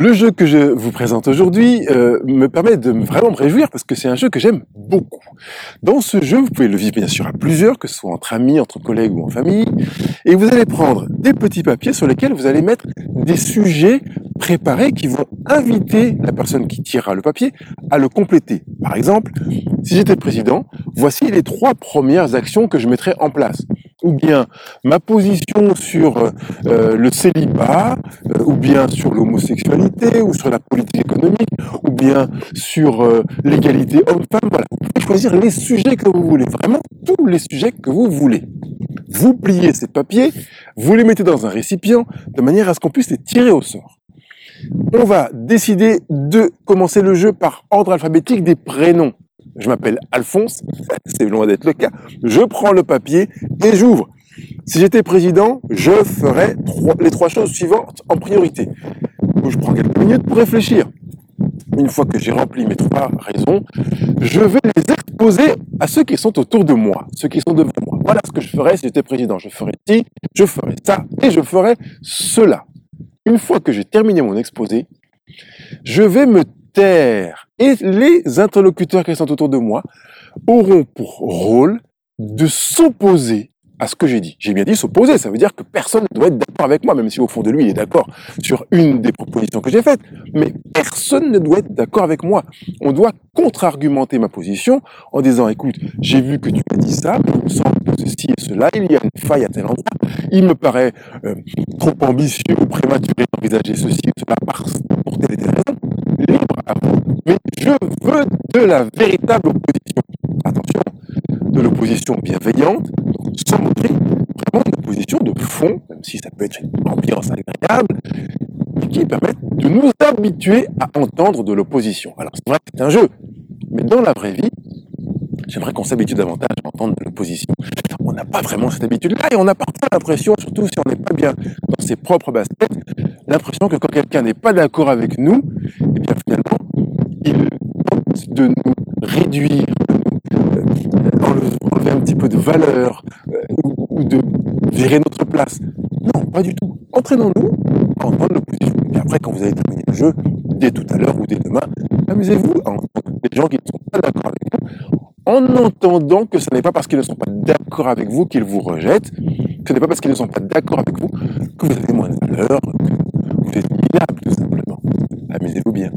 Le jeu que je vous présente aujourd'hui euh, me permet de vraiment me réjouir parce que c'est un jeu que j'aime beaucoup. Dans ce jeu, vous pouvez le vivre bien sûr à plusieurs, que ce soit entre amis, entre collègues ou en famille, et vous allez prendre des petits papiers sur lesquels vous allez mettre des sujets préparés qui vont inviter la personne qui tirera le papier à le compléter. Par exemple, si j'étais président, voici les trois premières actions que je mettrais en place ou bien ma position sur euh, le célibat, euh, ou bien sur l'homosexualité, ou sur la politique économique, ou bien sur euh, l'égalité homme-femme. Voilà. Vous pouvez choisir les sujets que vous voulez, vraiment tous les sujets que vous voulez. Vous pliez ces papiers, vous les mettez dans un récipient, de manière à ce qu'on puisse les tirer au sort. On va décider de commencer le jeu par ordre alphabétique des prénoms je m'appelle Alphonse, c'est loin d'être le cas, je prends le papier et j'ouvre. Si j'étais président, je ferais les trois choses suivantes en priorité. Je prends quelques minutes pour réfléchir. Une fois que j'ai rempli mes trois raisons, je vais les exposer à ceux qui sont autour de moi, ceux qui sont devant moi. Voilà ce que je ferais si j'étais président. Je ferais ci, je ferais ça et je ferais cela. Une fois que j'ai terminé mon exposé, je vais me taire et les interlocuteurs qui sont autour de moi auront pour rôle de s'opposer à ce que j'ai dit. J'ai bien dit s'opposer, ça veut dire que personne ne doit être d'accord avec moi, même si au fond de lui, il est d'accord sur une des propositions que j'ai faites. Mais personne ne doit être d'accord avec moi. On doit contre-argumenter ma position en disant, écoute, j'ai vu que tu as dit ça, il me semble que ceci et cela, il y a une faille à tel endroit. Il me paraît euh, trop ambitieux ou prématuré d'envisager ceci ou cela pour telle et telle raison. Libre à vous. Je veux de la véritable opposition. Attention, de l'opposition bienveillante, sans moquer, vraiment une opposition de fond, même si ça peut être une ambiance agréable, qui permet de nous habituer à entendre de l'opposition. Alors c'est vrai que c'est un jeu, mais dans la vraie vie, j'aimerais qu'on s'habitue davantage à entendre de l'opposition. On n'a pas vraiment cette habitude-là et on a parfois l'impression, surtout si on n'est pas bien dans ses propres baskets, l'impression que quand quelqu'un n'est pas d'accord avec nous, eh bien finalement, il tente de nous réduire, enlever un petit peu de valeur euh, ou, de virer notre place. Non, pas du tout. Entraînons-nous à entendre l'opposition. Et après, quand vous avez terminé le jeu, dès tout à l'heure ou dès demain, amusez-vous à entendre des gens qui ne sont pas d'accord avec vous, en entendant que ce n'est pas parce qu'ils ne sont pas d'accord avec vous qu'ils vous rejettent, ce n'est pas parce qu'ils ne sont pas d'accord avec vous que vous avez moins de valeur, que vous êtes minable, tout simplement. Amusez-vous bien.